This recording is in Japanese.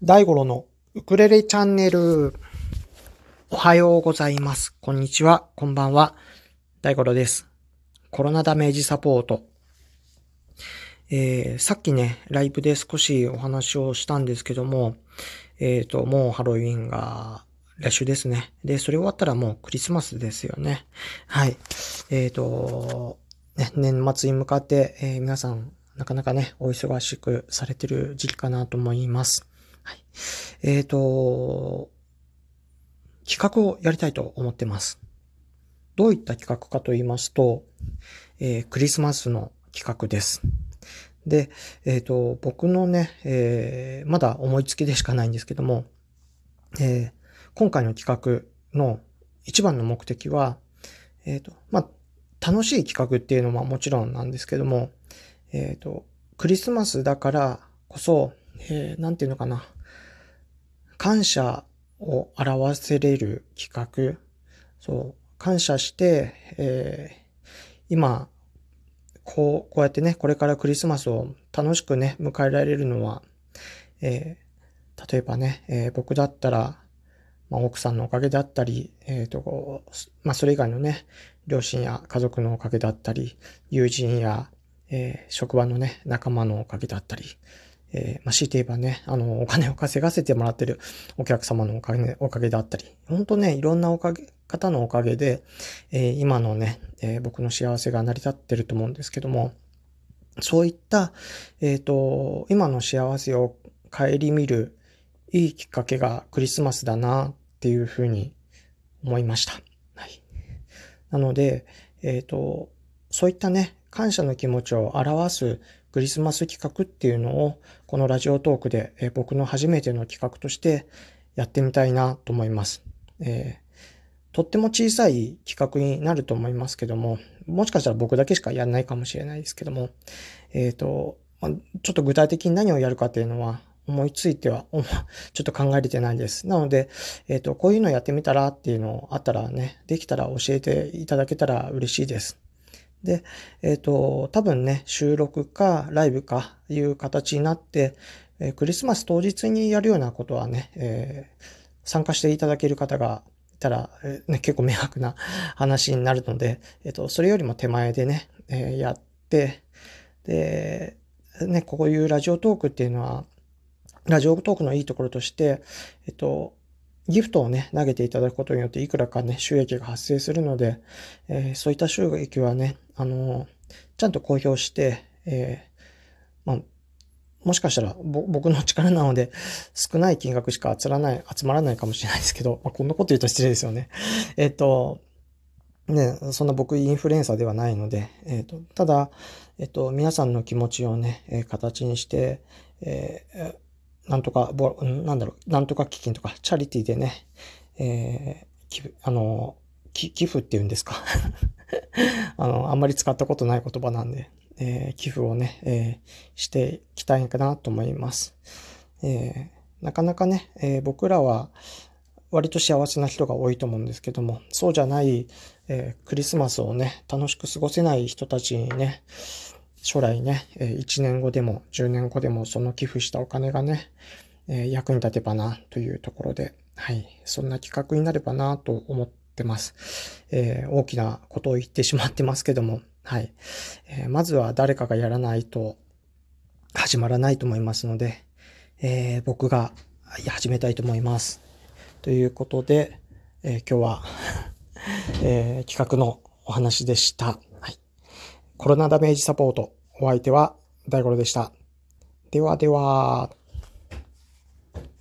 大五郎のウクレレチャンネル。おはようございます。こんにちは。こんばんは。大五郎です。コロナダメージサポート。えー、さっきね、ライブで少しお話をしたんですけども、えっ、と、もうハロウィンが来週ですね。で、それ終わったらもうクリスマスですよね。はい。えっ、と、ね、年末に向かって、え皆さん、なかなかね、お忙しくされてる時期かなと思います。はい。えっ、と、企画をやりたいと思ってます。どういった企画かと言いますと、えークリスマスの企画です。で、えっ、と、僕のね、えーまだ思いつきでしかないんですけども、えー今回の企画の一番の目的は、えっ、と、まあ、楽しい企画っていうのはもちろんなんですけども、えっ、と、クリスマスだからこそ、えーなんていうのかな、感謝を表せれる企画、そう、感謝して、えー今、こう、こうやってね、これからクリスマスを楽しくね、迎えられるのは、えー例えばね、えー僕だったら、まあ、奥さんのおかげだったり、えっ、と、まあ、それ以外のね、両親や家族のおかげだったり、友人や、え職場のね、仲間のおかげだったり、えーまあ、強いて言えばね、あの、お金を稼がせてもらってるお客様のおかげ、おかげだったり、本当ね、いろんなおかげ、方のおかげで、えー今のね、えー僕の幸せが成り立ってると思うんですけども、そういった、えっ、と、今の幸せを顧みるいいきっかけがクリスマスだなっていうふうに思いました。はい。なので、えっ、と、そういったね、感謝の気持ちを表すクリスマス企画っていうのを、このラジオトークで、え僕の初めての企画としてやってみたいなと思います。えーとっても小さい企画になると思いますけども、もしかしたら僕だけしかやらないかもしれないですけども、えっ、と、まちょっと具体的に何をやるかっていうのは思いついては、ちょっと考えれてないです。なので、えっ、と、こういうのやってみたらっていうのあったらね、できたら教えていただけたら嬉しいです。で、えっ、と、多分ね、収録かライブかいう形になって、えークリスマス当日にやるようなことはね、えー参加していただける方がいたら、えーね、結構迷惑な 話になるので、えっ、と、それよりも手前でね、えーやって、で、ね、こういうラジオトークっていうのは、ラジオトークのいいところとして、えっと、ギフトをね、投げていただくことによっていくらかね、収益が発生するので、えーそういった収益はね、あのちゃんと公表して、えーまあ、もしかしたら僕の力なので少ない金額しか集らない、集まらないかもしれないですけど、まあ、こんなこと言うと失礼ですよね。えっと、ね、そんな僕インフルエンサーではないので、えっと、ただ、えっと、皆さんの気持ちをね、え形にして、えーなんとか、ぼ、んなんだろう、なんとか基金とか、チャリティでね、えー、あの、寄付っていうんですか。あの、あんまり使ったことない言葉なんで、えー寄付をね、えーしていきたいかなと思います。えーなかなかね、え僕らは割と幸せな人が多いと思うんですけども、そうじゃない、えクリスマスをね、楽しく過ごせない人たちにね、将来ね、1年後でも10年後でもその寄付したお金がね、役に立てばなというところで、はい、そんな企画になればなと思ってます。えー大きなことを言ってしまってますけども、はい、えーまずは誰かがやらないと始まらないと思いますので、えー僕が始めたいと思います。ということで、え今日は、え企画のお話でした。コロナダメージサポート。お相手は大五郎でした。ではでは。